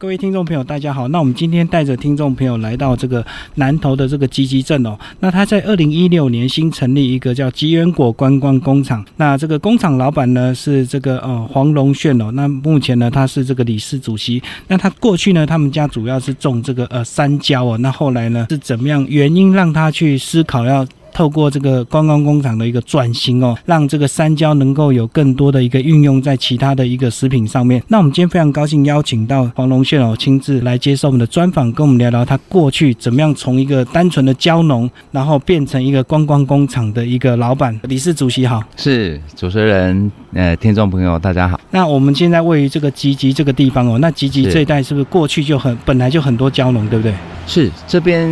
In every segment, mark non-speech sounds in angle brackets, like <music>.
各位听众朋友，大家好。那我们今天带着听众朋友来到这个南投的这个吉吉镇哦。那他在二零一六年新成立一个叫吉源果观光工厂。那这个工厂老板呢是这个呃黄龙炫哦。那目前呢他是这个理事主席。那他过去呢他们家主要是种这个呃山椒哦。那后来呢是怎么样原因让他去思考要？透过这个观光工厂的一个转型哦，让这个山椒能够有更多的一个运用在其他的一个食品上面。那我们今天非常高兴邀请到黄龙炫哦亲自来接受我们的专访，跟我们聊聊他过去怎么样从一个单纯的蕉农，然后变成一个观光工厂的一个老板。理事主席好，是主持人，呃，听众朋友大家好。那我们现在位于这个吉吉这个地方哦，那吉吉这一带是不是过去就很本来就很多蕉农，对不对？是这边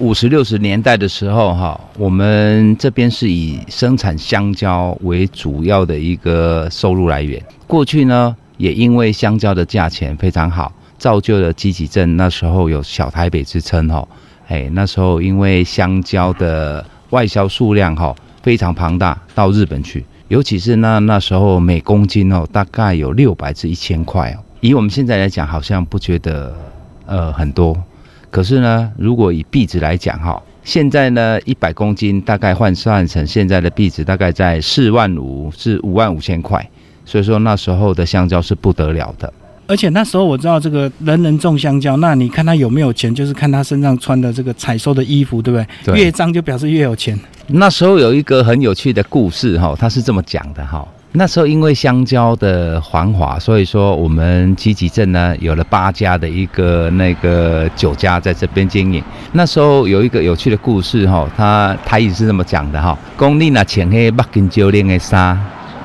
五十六十年代的时候哈，我们这边是以生产香蕉为主要的一个收入来源。过去呢，也因为香蕉的价钱非常好，造就了基吉镇那时候有小台北之称哈。哎，那时候因为香蕉的外销数量哈非常庞大，到日本去，尤其是那那时候每公斤哦大概有六百至一千块哦。以我们现在来讲，好像不觉得呃很多。可是呢，如果以币值来讲，哈，现在呢，一百公斤大概换算成现在的币值，大概在四万五至五万五千块。所以说那时候的香蕉是不得了的。而且那时候我知道这个人人种香蕉，那你看他有没有钱，就是看他身上穿的这个采收的衣服，对不对？越脏就表示越有钱。那时候有一个很有趣的故事，哈，他是这么讲的，哈。那时候因为香蕉的繁华，所以说我们积极镇呢有了八家的一个那个酒家在这边经营。那时候有一个有趣的故事哈，他他也是这么讲的哈，讲你那穿黑北京酒店的衫，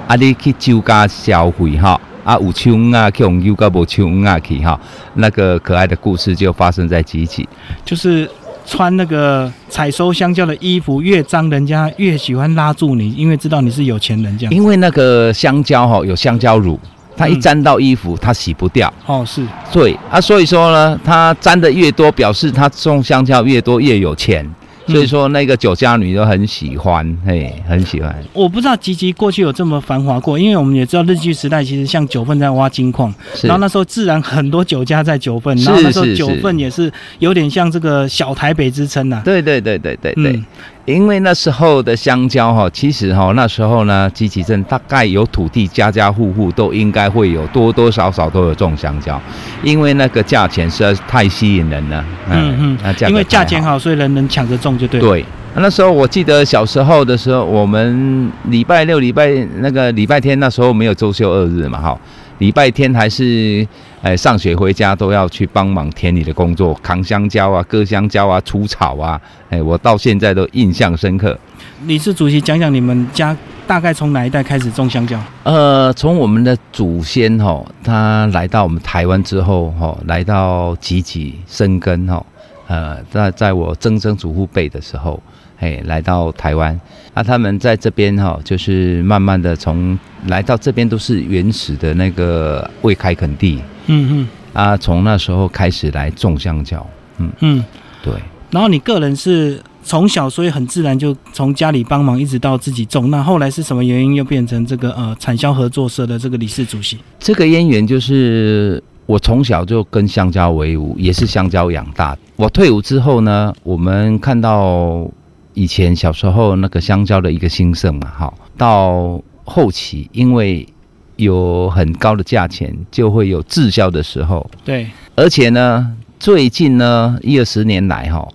啊你去酒家消费哈，啊有枪啊去用油噶无枪啊去哈，那个可爱的故事就发生在积极，就是。穿那个采收香蕉的衣服越脏，人家越喜欢拉住你，因为知道你是有钱人这样。因为那个香蕉哈有香蕉乳，它一沾到衣服，它洗不掉。哦，是。对啊，所以说呢，它沾的越多，表示它种香蕉越多越有钱。所以说，那个酒家女都很喜欢，嘿，很喜欢。我不知道吉吉过去有这么繁华过，因为我们也知道日据时代其实像九份在挖金矿，然后那时候自然很多酒家在九份，然后那时候九份也是有点像这个小台北之称呐。对对对对对对。因为那时候的香蕉哈，其实哈那时候呢，积极镇大概有土地，家家户户都应该会有多多少少都有种香蕉，因为那个价钱实在是太吸引人了。嗯嗯，因为价钱好，所以人人抢着种就对。对，那时候我记得小时候的时候，我们礼拜六、礼拜那个礼拜天那时候没有周休二日嘛，哈。礼拜天还是哎上学回家都要去帮忙田里的工作，扛香蕉啊、割香蕉啊、除草啊，哎，我到现在都印象深刻。理事主席讲讲你们家大概从哪一代开始种香蕉？呃，从我们的祖先哈，他来到我们台湾之后哈，来到集集生根哈，呃，在在我曾曾祖父辈的时候。哎，来到台湾，啊，他们在这边哈，就是慢慢的从来到这边都是原始的那个未开垦地，嗯嗯，啊，从那时候开始来种香蕉，嗯嗯，对。然后你个人是从小所以很自然就从家里帮忙，一直到自己种。那后来是什么原因又变成这个呃产销合作社的这个理事主席？这个渊源就是我从小就跟香蕉为伍，也是香蕉养大。我退伍之后呢，我们看到。以前小时候那个香蕉的一个兴盛嘛，哈，到后期因为有很高的价钱，就会有滞销的时候。对，而且呢，最近呢一二十年来，哈，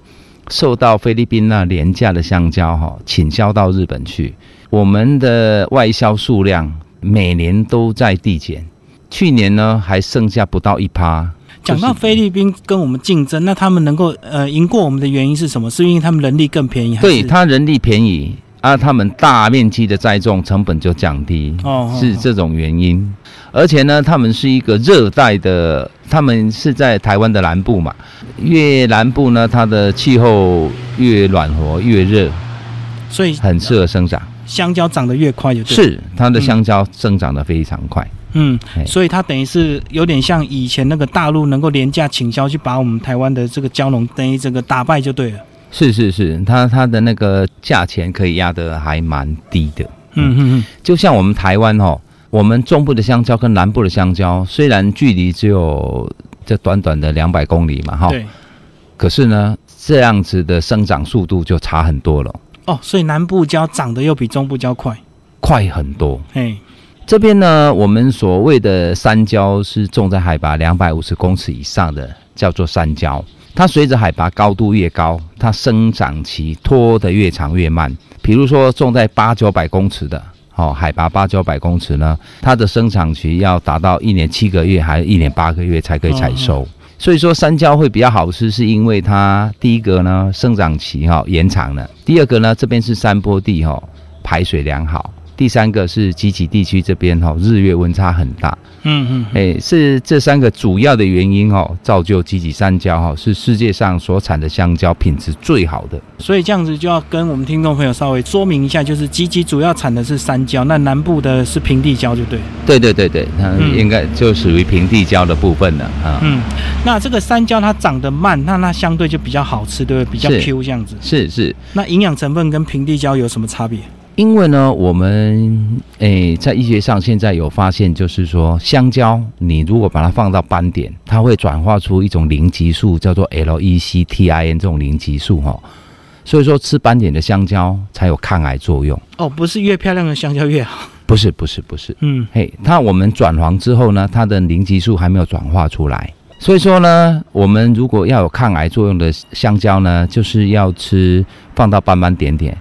受到菲律宾那廉价的香蕉哈倾销到日本去，我们的外销数量每年都在递减，去年呢还剩下不到一趴。讲到菲律宾跟我们竞争，那他们能够呃赢过我们的原因是什么？是因为他们人力更便宜？对他人力便宜啊，他们大面积的栽种成本就降低，哦，是这种原因。而且呢，他们是一个热带的，他们是在台湾的南部嘛，越南部呢，它的气候越暖和越热，所以很适合生长。香蕉长得越快就对。是它的香蕉生长得非常快。嗯，所以它等于是有点像以前那个大陆能够廉价倾销，去把我们台湾的这个蛟龙等于这个打败就对了。是是是，它它的那个价钱可以压得还蛮低的。嗯嗯嗯，就像我们台湾哦，我们中部的香蕉跟南部的香蕉虽然距离只有这短短的两百公里嘛，哈。对。可是呢，这样子的生长速度就差很多了。哦，所以南部蕉长得又比中部蕉快，快很多。嘿，这边呢，我们所谓的山椒是种在海拔两百五十公尺以上的，叫做山椒。它随着海拔高度越高，它生长期拖得越长越慢。比如说种在八九百公尺的，哦，海拔八九百公尺呢，它的生长期要达到一年七个月，还是一年八个月才可以采收。所以说山椒会比较好吃，是因为它第一个呢生长期哈延长了，第二个呢这边是山坡地哈排水良好。第三个是吉吉地区这边哈，日月温差很大。嗯嗯，哎，是这三个主要的原因哦，造就吉吉山椒哈是世界上所产的香蕉品质最好的。所以这样子就要跟我们听众朋友稍微说明一下，就是吉吉主要产的是山椒，那南部的是平地椒，就对。对对对对，它应该就属于平地椒的部分了啊。嗯，那这个山椒它长得慢，那它相对就比较好吃，对不对？比较 Q 这样子。是是。那营养成分跟平地椒有什么差别？因为呢，我们诶在医学上现在有发现，就是说香蕉，你如果把它放到斑点，它会转化出一种磷激素，叫做 Lecithin 这种磷激素哈。所以说吃斑点的香蕉才有抗癌作用。哦，不是越漂亮的香蕉越好。不是不是不是。嗯，嘿，它我们转黄之后呢，它的磷激素还没有转化出来。所以说呢，我们如果要有抗癌作用的香蕉呢，就是要吃放到斑斑点点。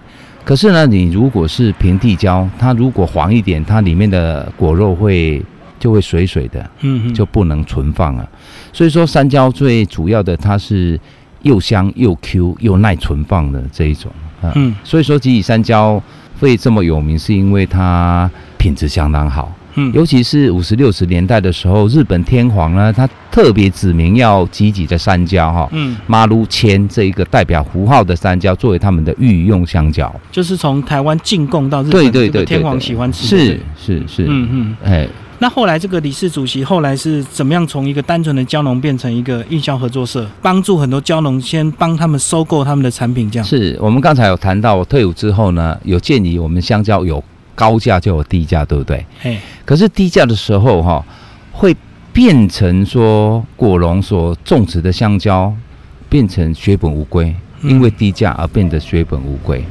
可是呢，你如果是平地蕉，它如果黄一点，它里面的果肉会就会水水的，嗯，就不能存放了。所以说，山蕉最主要的它是又香又 Q 又耐存放的这一种啊。嗯，所以说吉野山椒会这么有名，是因为它品质相当好。嗯，尤其是五十六十年代的时候，日本天皇呢，他特别指明要积极的山椒哈，嗯，马路签这一个代表符号的山椒作为他们的御用香蕉，就是从台湾进贡到日本，对对对，天皇喜欢吃，是是是，嗯嗯，哎，那后来这个理事主席后来是怎么样从一个单纯的蕉农变成一个运销合作社，帮助很多蕉农先帮他们收购他们的产品，这样。是我们刚才有谈到，我退伍之后呢，有建议我们香蕉有。高价就有低价，对不对？嘿，可是低价的时候，哈，会变成说果农所种植的香蕉变成血本无归，因为低价而变得血本无归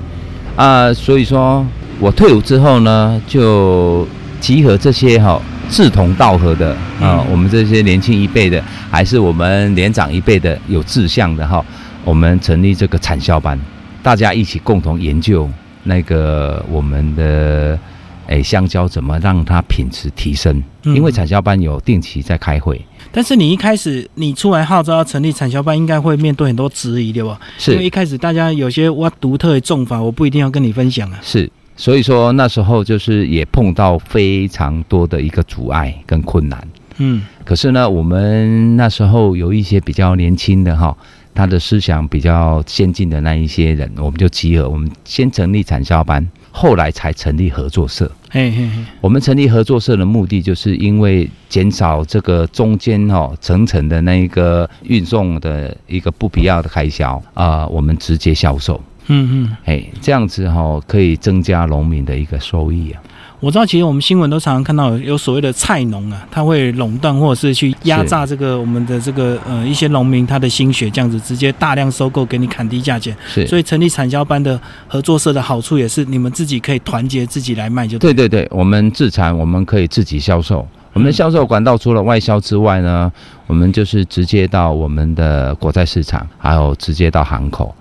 啊。所以说我退伍之后呢，就集合这些哈志同道合的啊，我们这些年轻一辈的，还是我们年长一辈的有志向的哈，我们成立这个产销班，大家一起共同研究。那个我们的诶香蕉怎么让它品质提升？因为产销班有定期在开会。但是你一开始你出来号召要成立产销班，应该会面对很多质疑，对吧？是因为一开始大家有些我独特的种法，我不一定要跟你分享啊。是，所以说那时候就是也碰到非常多的一个阻碍跟困难。嗯，可是呢，我们那时候有一些比较年轻的哈。他的思想比较先进的那一些人，我们就集合，我们先成立产销班，后来才成立合作社。嘿嘿嘿，我们成立合作社的目的，就是因为减少这个中间哦层层的那一个运送的一个不必要的开销啊，我们直接销售。嗯嗯，哎，这样子哈可以增加农民的一个收益啊。我知道，其实我们新闻都常常看到有所谓的菜农啊，他会垄断或者是去压榨这个我们的这个呃一些农民他的心血，这样子直接大量收购给你砍低价钱。是，所以成立产销班的合作社的好处也是你们自己可以团结自己来卖，就对对对，我们自产我们可以自己销售。我们的销售管道除了外销之外呢，我们就是直接到我们的国债市场，还有直接到港口，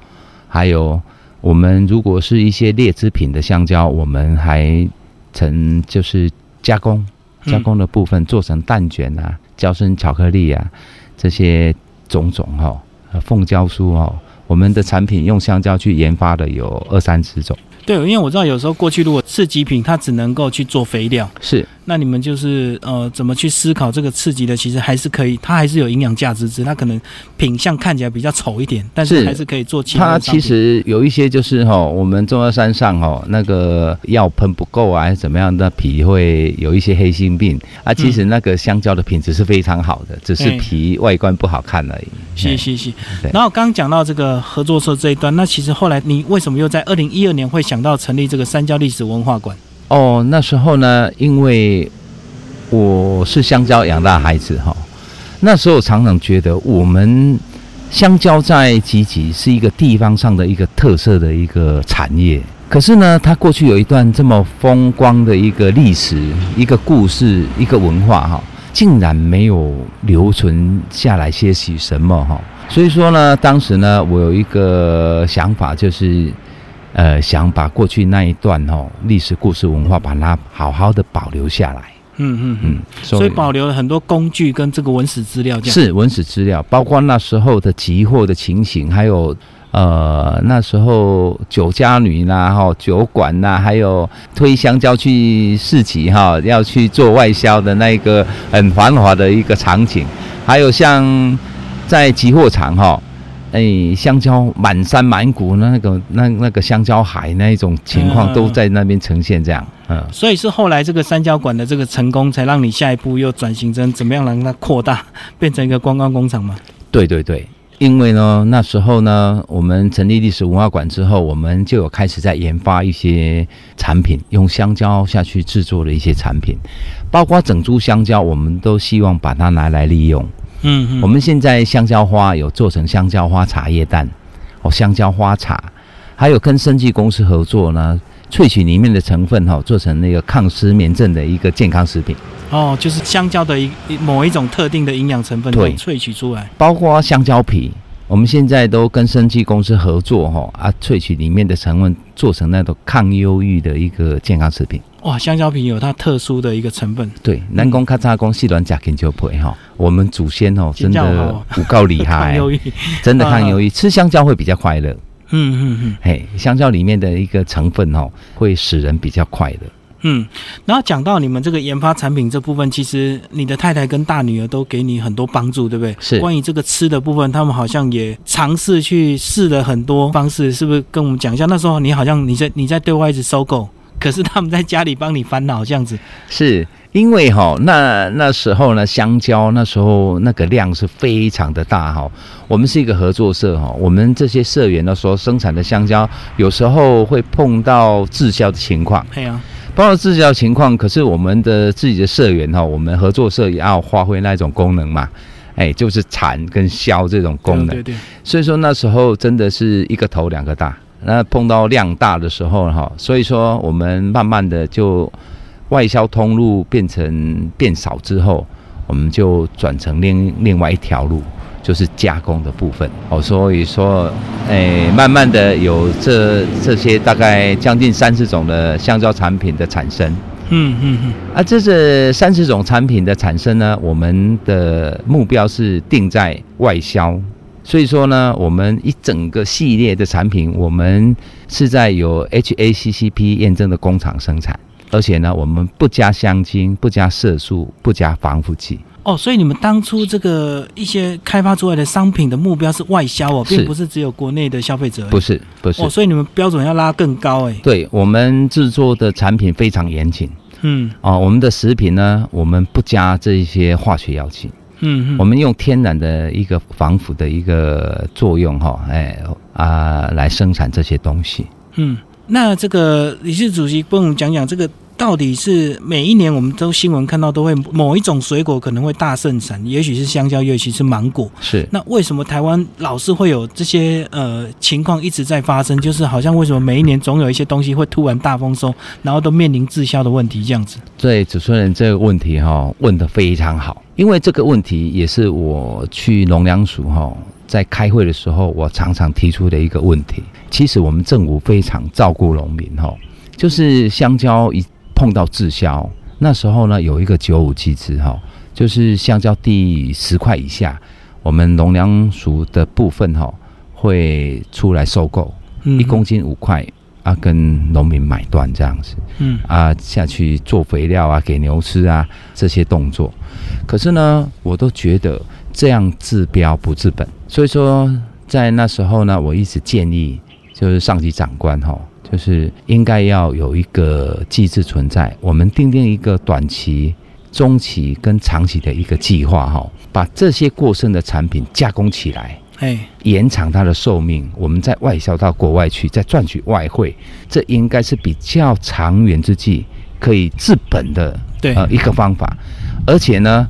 还有我们如果是一些劣质品的香蕉，我们还。成就是加工，加工的部分做成蛋卷啊、焦身巧克力啊这些种种哈，凤胶酥哦，我们的产品用香蕉去研发的有二三十种。对，因为我知道有时候过去如果次极品它只能够去做肥料，是。那你们就是呃，怎么去思考这个刺激的？其实还是可以，它还是有营养价值，只它可能品相看起来比较丑一点，但是还是可以做其他。它其实有一些就是哈，我们中药山上哈，那个药喷不够啊，还是怎么样的皮会有一些黑心病啊。其实那个香蕉的品质是非常好的，只是皮外观不好看而已。是是是。然后刚刚讲到这个合作社这一段，那其实后来你为什么又在二零一二年会想到成立这个三蕉历史文化馆？哦，那时候呢，因为我是香蕉养大孩子哈，那时候常常觉得我们香蕉在集集是一个地方上的一个特色的一个产业。可是呢，它过去有一段这么风光的一个历史、一个故事、一个文化哈，竟然没有留存下来些许什么哈。所以说呢，当时呢，我有一个想法，就是呃，想把过去那一段哦历史故事文化，把它好好的保留下来。嗯嗯嗯，所以保留了很多工具跟这个文史资料，是文史资料，包括那时候的集货的情形，还有呃那时候酒家女啦哈酒馆呐，还有推香蕉去市集哈，要去做外销的那个很繁华的一个场景，还有像在集货场哈。哎，香蕉满山满谷，那个那那个香蕉海那一种情况都在那边呈现，这样，嗯，所以是后来这个三角馆的这个成功，才让你下一步又转型成怎么样让它扩大，变成一个观光工厂吗？对对对，因为呢，那时候呢，我们成立历史文化馆之后，我们就有开始在研发一些产品，用香蕉下去制作的一些产品，包括整株香蕉，我们都希望把它拿来利用。嗯，我们现在香蕉花有做成香蕉花茶叶蛋，哦，香蕉花茶，还有跟生技公司合作呢，萃取里面的成分哈，做成那个抗失眠症的一个健康食品。哦，就是香蕉的一某一种特定的营养成分，对，萃取出来，包括香蕉皮。我们现在都跟生技公司合作，哈啊，萃取里面的成分做成那种抗忧郁的一个健康食品。哇，香蕉皮有它特殊的一个成分。对，南宫咔嚓宫细软甲根就配哈，我们祖先哦，真的不够厉害，<laughs> 真的抗忧郁，<laughs> 吃香蕉会比较快乐。嗯嗯嗯，嘿，香蕉里面的一个成分哦，会使人比较快乐。嗯，然后讲到你们这个研发产品这部分，其实你的太太跟大女儿都给你很多帮助，对不对？是。关于这个吃的部分，他们好像也尝试去试了很多方式，是不是？跟我们讲一下。那时候你好像你在你在对外一直收购，可是他们在家里帮你烦恼这样子。是因为哈，那那时候呢，香蕉那时候那个量是非常的大哈。我们是一个合作社哈，我们这些社员呢所生产的香蕉，有时候会碰到滞销的情况。对啊。包括滞销情况，可是我们的自己的社员哈，我们合作社也要发挥那种功能嘛，哎，就是产跟销这种功能。对对。所以说那时候真的是一个头两个大，那碰到量大的时候哈，所以说我们慢慢的就外销通路变成变少之后，我们就转成另另外一条路。就是加工的部分。哦，所以说，诶，慢慢的有这这些大概将近三十种的香蕉产品的产生，嗯嗯嗯，啊，这是三十种产品的产生呢，我们的目标是定在外销，所以说呢，我们一整个系列的产品，我们是在有 HACCP 验证的工厂生产，而且呢，我们不加香精，不加色素，不加防腐剂。哦，所以你们当初这个一些开发出来的商品的目标是外销哦，并不是只有国内的消费者。不是，不是。哦，所以你们标准要拉更高哎。对我们制作的产品非常严谨。嗯。哦，我们的食品呢，我们不加这些化学药剂。嗯嗯。我们用天然的一个防腐的一个作用哈，哎啊，来生产这些东西。嗯，那这个理事主席跟我们讲讲这个。到底是每一年我们都新闻看到都会某一种水果可能会大盛产，也许是香蕉，也许是芒果。是那为什么台湾老是会有这些呃情况一直在发生？就是好像为什么每一年总有一些东西会突然大丰收，然后都面临滞销的问题这样子？对，主持人这个问题哈问的非常好，因为这个问题也是我去农粮署哈在开会的时候我常常提出的一个问题。其实我们政府非常照顾农民哈，就是香蕉一。碰到滞销，那时候呢有一个九五机制哈，就是香蕉第十块以下，我们农粮署的部分哈会出来收购，一公斤五块啊，跟农民买断这样子，嗯。啊下去做肥料啊，给牛吃啊这些动作，可是呢我都觉得这样治标不治本，所以说在那时候呢，我一直建议就是上级长官哈。就是应该要有一个机制存在，我们定定一个短期、中期跟长期的一个计划，哈，把这些过剩的产品加工起来，哎，延长它的寿命，我们再外销到国外去，再赚取外汇，这应该是比较长远之计，可以治本的对。呃一个方法，而且呢。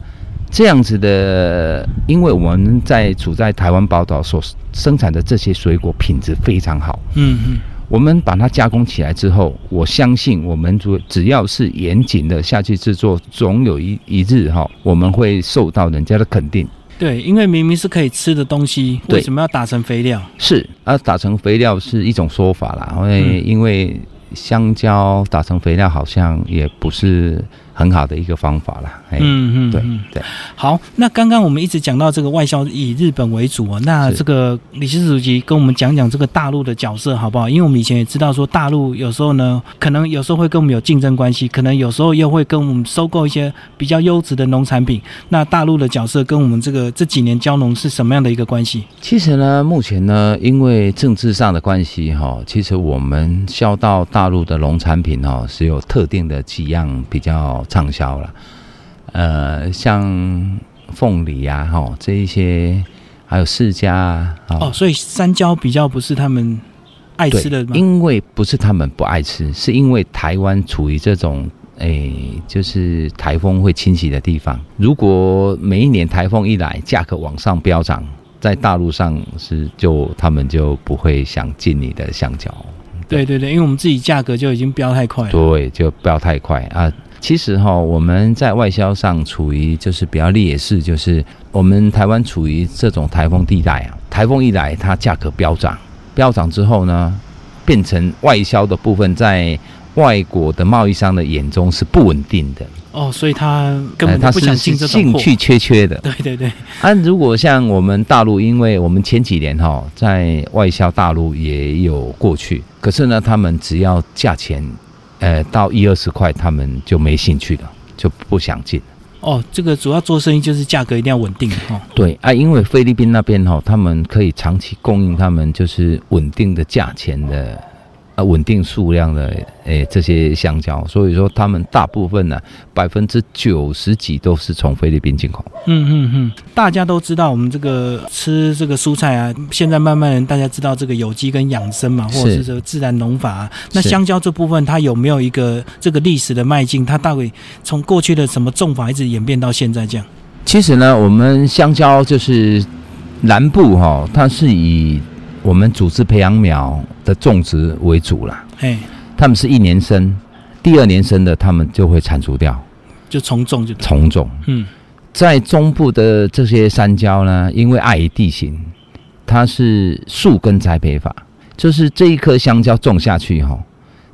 这样子的，因为我们在处在台湾宝岛所生产的这些水果品质非常好，嗯嗯，我们把它加工起来之后，我相信我们只只要是严谨的下去制作，总有一一日哈，我们会受到人家的肯定。对，因为明明是可以吃的东西，对为什么要打成肥料？是啊，打成肥料是一种说法啦，因为、因为香蕉打成肥料好像也不是很好的一个方法啦。嗯嗯对对。好，那刚刚我们一直讲到这个外销以日本为主啊，那这个李氏主席跟我们讲讲这个大陆的角色好不好？因为我们以前也知道说大陆有时候呢，可能有时候会跟我们有竞争关系，可能有时候又会跟我们收购一些比较优质的农产品。那大陆的角色跟我们这个这几年交农是什么样的一个关系？其实呢，目前呢，因为政治上的关系哈，其实我们销到大陆的农产品哈，是有特定的几样比较畅销了。呃，像凤梨啊，哈，这一些，还有释迦啊，哦，所以山椒比较不是他们爱吃的吗？因为不是他们不爱吃，是因为台湾处于这种诶、就是台风会侵袭的地方。如果每一年台风一来，价格往上飙涨，在大陆上是就他们就不会想进你的香蕉，对对对，因为我们自己价格就已经飙太快了。对，就飙太快啊。其实哈，我们在外销上处于就是比较劣势，就是我们台湾处于这种台风地带啊，台风一来，它价格飙涨，飙涨之后呢，变成外销的部分在外国的贸易商的眼中是不稳定的，哦，所以他根本不想进这。兴趣缺缺的。对对对，啊，如果像我们大陆，因为我们前几年哈在外销大陆也有过去，可是呢，他们只要价钱，呃，到一二十块，他们就没兴趣了，就不想进。哦，这个主要做生意就是价格一定要稳定哦。对啊，因为菲律宾那边哈，他们可以长期供应他们就是稳定的价钱的。啊，稳定数量的诶，这些香蕉，所以说他们大部分呢，百分之九十几都是从菲律宾进口。嗯嗯嗯，大家都知道我们这个吃这个蔬菜啊，现在慢慢大家知道这个有机跟养生嘛，或者是是这个自然农法、啊。那香蕉这部分它有没有一个这个历史的迈进？它到底从过去的什么种法一直演变到现在这样？其实呢，我们香蕉就是南部哈、它是以我们组织培养苗的种植为主啦。哎，他们是一年生，第二年生的他们就会铲除掉就从种就对。重种。嗯，在中部的这些山椒呢，因为碍于地形，它是树根栽培法，就是这一棵香蕉种下去哈、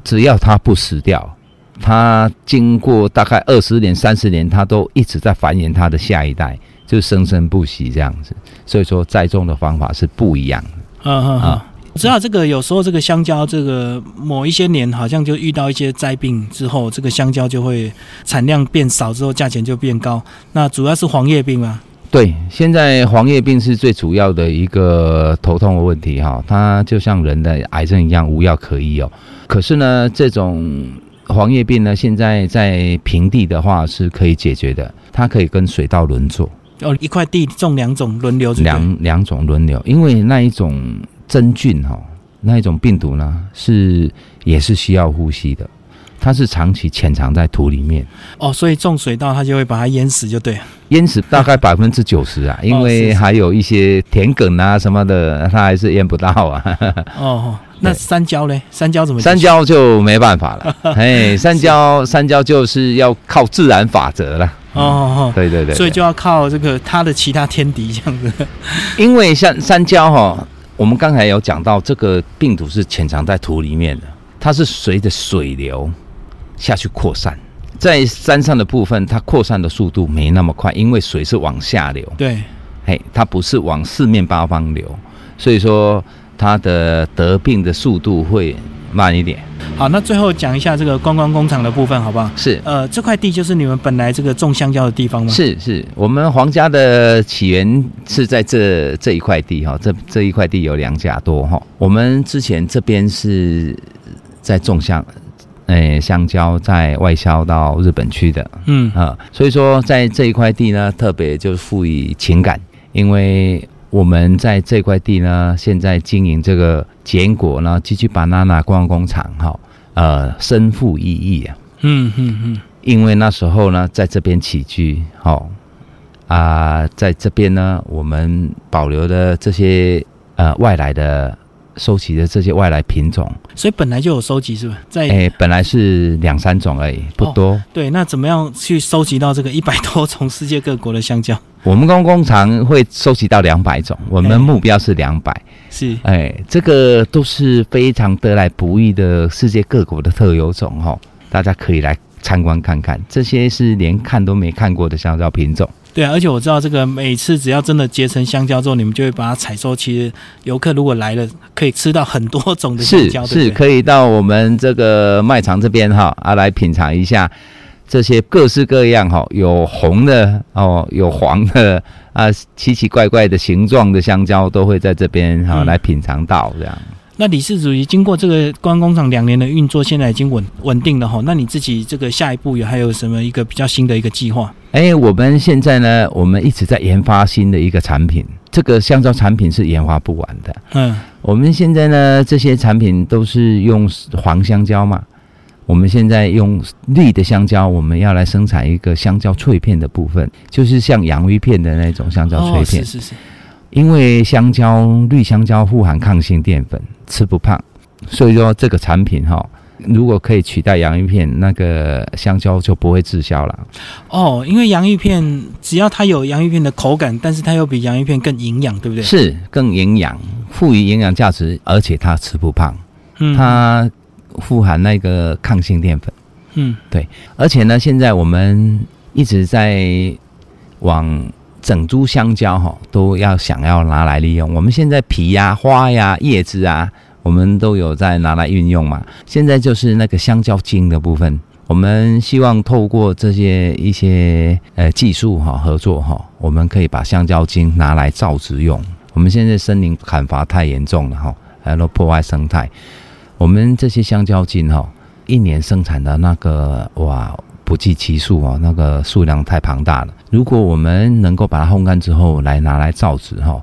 只要它不死掉，它经过大概二十年、三十年，它都一直在繁衍它的下一代，就生生不息这样子。所以说栽种的方法是不一样的。嗯嗯嗯啊。我知道这个有时候这个香蕉，这个某一些年好像就遇到一些灾病之后，这个香蕉就会产量变少，之后价钱就变高。那主要是黄叶病吗？对，现在黄叶病是最主要的一个头痛的问题哈，它就像人的癌症一样无药可医哦。可是呢，这种黄叶病呢，现在在平地的话是可以解决的，它可以跟水稻轮作，哦，一块地种两种轮流两两种轮流，因为那一种真菌哈，那一种病毒呢是也是需要呼吸的，它是长期潜藏在土里面。哦，所以种水稻它就会把它淹死，就对了。淹死大概百分之九十啊，因为还有一些田埂啊什么的，它还是淹不到啊。哦哦，那对山椒嘞？山椒怎么？山椒就没办法了，<laughs> 哎，山椒山椒就是要靠自然法则了。哦哦对对对，哦，所以就要靠这个它的其他天敌这样子。<laughs> 因为像山椒哈、我们刚才有讲到，这个病毒是潜藏在土里面的，它是随着水流下去扩散。在山上的部分，它扩散的速度没那么快，因为水是往下流，对，嘿，它不是往四面八方流，所以说它的得病的速度会慢一点。好，那最后讲一下这个观光工厂的部分，好不好？是呃，这块地就是你们本来这个种香蕉的地方吗？。是是，我们皇家的起源是在这这一块地哈，这这一块地有两甲多哈。我们之前这边是在种香，诶、香蕉在外销到日本去的嗯，啊，所以说在这一块地呢，特别就赋予情感，因为我们在这块地呢，现在经营这个坚果呢，继续 banana 观光工厂哈，呃，身负意义啊。嗯嗯嗯，因为那时候呢，在这边起居，好、啊，在这边呢，我们保留的这些呃外来的收集的这些外来品种，所以本来就有收集是吧？在哎，本来是两三种而已，不多。对，那怎么样去收集到这个一百多种世界各国的香蕉？我们工工厂会收集到两百种，我们目标是两百。是，哎，这个都是非常得来不易的世界各国的特有种哈，大家可以来参观看看。这些是连看都没看过的香蕉品种。对啊，而且我知道这个每次只要真的结成香蕉之后，你们就会把它采收。其实游客如果来了，可以吃到很多种的香蕉，是是，可以到我们这个卖场这边哈啊来品尝一下。这些各式各样哈，有红的哦，有黄的啊，奇奇怪怪的形状的香蕉都会在这边哈来品尝到这样。那李氏主席经过这个观光工厂两年的运作，现在已经稳稳定了哈。那你自己这个下一步有还有什么一个比较新的一个计划？哎，我们现在呢，我们一直在研发新的一个产品，这个香蕉产品是研发不完的。嗯，我们现在呢，这些产品都是用黄香蕉嘛。我们现在用绿的香蕉，我们要来生产一个香蕉脆片的部分，就是像洋芋片的那种香蕉脆片。是是是。因为香蕉绿香蕉富含抗性淀粉，吃不胖，所以说这个产品哈，如果可以取代洋芋片，那个香蕉就不会滞销了。哦，因为洋芋片只要它有洋芋片的口感，但是它又比洋芋片更营养，对不对？是更营养，富于营养价值，而且它吃不胖。嗯，它。富含那个抗性淀粉，嗯，对，而且呢，现在我们一直在往整株香蕉哈，都要想要拿来利用。我们现在皮呀、花呀、叶子啊，我们都有在拿来运用嘛。现在就是那个香蕉茎的部分，我们希望透过这些一些呃技术哈合作哈，我们可以把香蕉茎拿来造纸用。我们现在森林砍伐太严重了哈，还有破坏生态。我们这些香蕉茎哈，一年生产的那个哇不计其数哦，那个数量太庞大了。如果我们能够把它烘干之后来拿来造纸哈，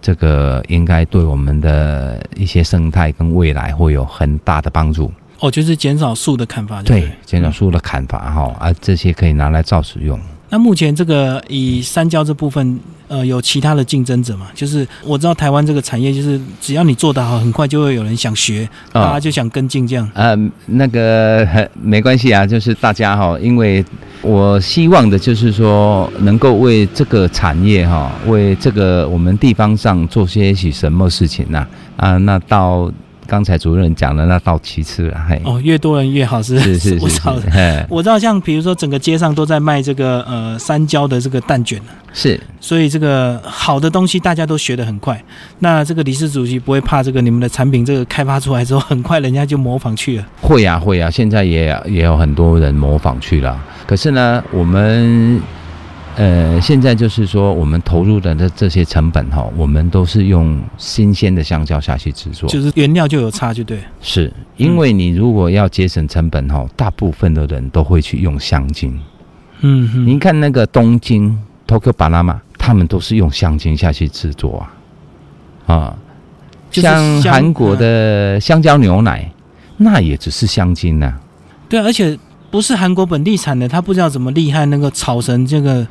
这个应该对我们的一些生态跟未来会有很大的帮助。哦，就是减少树的砍伐，对，减少树的砍伐哈，啊，这些可以拿来造纸用。那目前这个以三交这部分，呃，有其他的竞争者嘛？就是我知道台湾这个产业，就是只要你做得好，很快就会有人想学，大家就想跟进这样。呃，那个 <laughs> 没关系啊，就是大家哈，因为我希望的就是说，能够为这个产业哈，为这个我们地方上做些许什么事情呐？啊，那到。刚才主任讲的那到其次了，嘿。哦，越多人越好是是是是。<laughs> 我知道，像比如说整个街上都在卖这个呃三焦的这个蛋卷是。所以这个好的东西大家都学得很快。那这个理事主席不会怕这个你们的产品这个开发出来之后，很快人家就模仿去了。会呀会呀，现在也也有很多人模仿去了。可是呢，我们。呃，现在就是说，我们投入的这这些成本哈，我们都是用新鲜的香蕉下去制作，就是原料就有差，就对。是因为你如果要节省成本哈，大部分的人都会去用香精。嗯，您看那个东京 Tokyo Banana，他们都是用香精下去制作啊。啊，像韩国的香蕉牛奶，那也只是香精呐。对，而且。不是韩国本地产的，他不知道怎么厉害，那个炒成这个，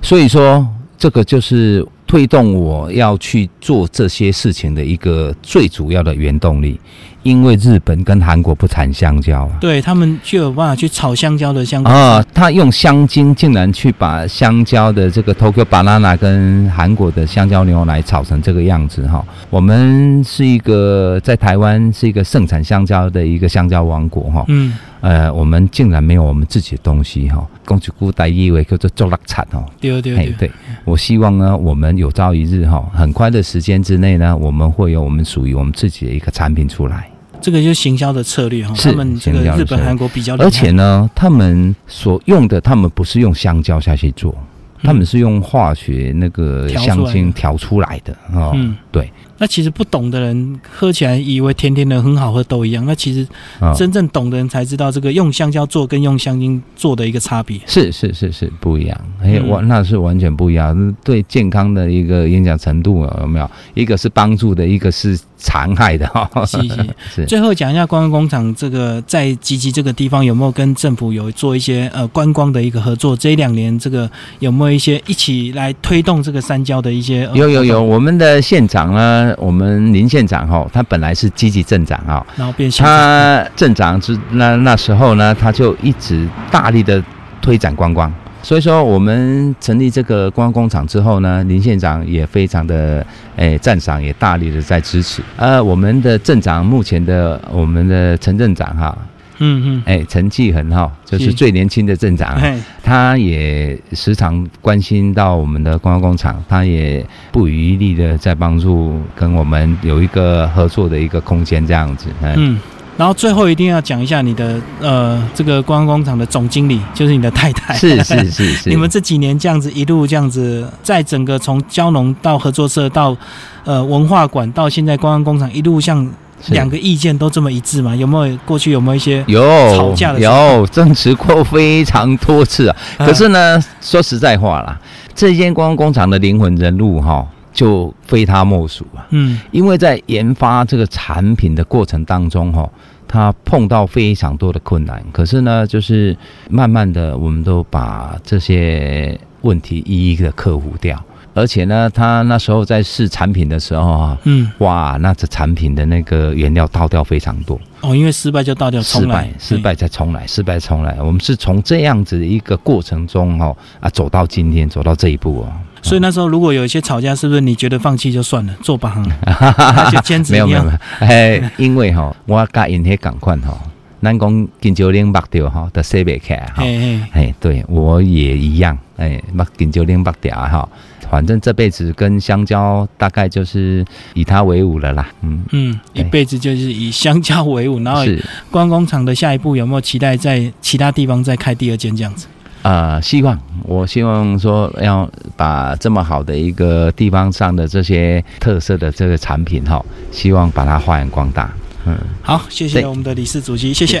所以说这个就是推动我要去做这些事情的一个最主要的原动力。因为日本跟韩国不产香蕉啊，对他们就有办法去炒香蕉的香蕉啊。他用香精竟然去把香蕉的这个 Tokyo Banana 跟韩国的香蕉牛奶炒成这个样子哈。我们是一个在台湾是一个盛产香蕉的一个香蕉王国哈。嗯，呃，我们竟然没有我们自己的东西哈。公主姑代意为叫做做拉产哦。对对对，对我希望呢，我们有朝一日哈，很快的时间之内呢，我们会有我们属于我们自己的一个产品出来。这个就是行销的策略哈，他们这个日本、韩国比较，而且呢，他们所用的，他们不是用香蕉下去做，他们是用化学那个香精调出来的啊。对。对，那其实不懂的人喝起来以为甜甜的很好喝都一样，那其实啊、真正懂的人才知道这个用香蕉做跟用香精做的一个差别。是是是是不一样，哎、嗯完、那是完全不一样，对健康的一个影响程度有没有？一个是帮助的，一个是残害的哈。是 <laughs> 是。是最后讲一下观光工厂这个在吉吉这个地方有没有跟政府有做一些呃观光的一个合作？这两年这个有没有一些一起来推动这个山椒的一些？呃有有有，我们的县长呢，我们林县长哈，他本来是积极镇长哈，然后变现场他镇长之那那时候呢，他就一直大力的推展观光。所以说，我们成立这个观光工厂之后呢，林县长也非常的诶赞赏，也大力的在支持。呃，我们的镇长目前的我们的陈镇长哈，嗯嗯，哎，成绩很好，就是是最年轻的镇长他也时常关心到我们的观光工厂，他也不遗余力的在帮助跟我们有一个合作的一个空间这样子。嗯，嗯。然后最后一定要讲一下你的呃这个观光工厂的总经理，就是你的太太。是是是是，<laughs> 你们这几年这样子一路这样子，在整个从蕉农到合作社到呃文化馆到现在观光工厂一路像是两个意见都这么一致吗？有没有过去有没有一些有吵架有争执过非常多次啊。可是呢，说实在话啦，这间观光工厂的灵魂人物哈，就非他莫属啊。嗯因为在研发这个产品的过程当中，哈，他碰到非常多的困难，可是呢，就是慢慢的，我们都把这些问题一一的克服掉。而且呢，他那时候在试产品的时候啊，嗯。哇，那这产品的那个原料倒掉非常多，哦，因为失败就倒掉失败，，失败再重来，失败重来。我们是从这样子的一个过程中，哦啊，走到今天，走到这一步哦。嗯所以那时候如果有一些吵架，是不是你觉得放弃就算了，做吧行，还就 <laughs> 坚持没有没有没有，哎，因为哦，我甲因迄共款哈，咱讲金蕉岭目掉吼，都洗袂起来哈。哎，对我也一样，哎，目金蕉岭目掉哈，反正这辈子跟香蕉大概就是以它为伍了啦。嗯，嗯，一辈子就是以香蕉为伍，然后是观光工厂的下一步有没有期待在其他地方再开第二间这样子？啊，希望我希望说要把这么好的一个地方上的这些特色的这个产品哈，希望把它发扬光大。嗯，好，谢谢我们的理事主席，谢谢。谢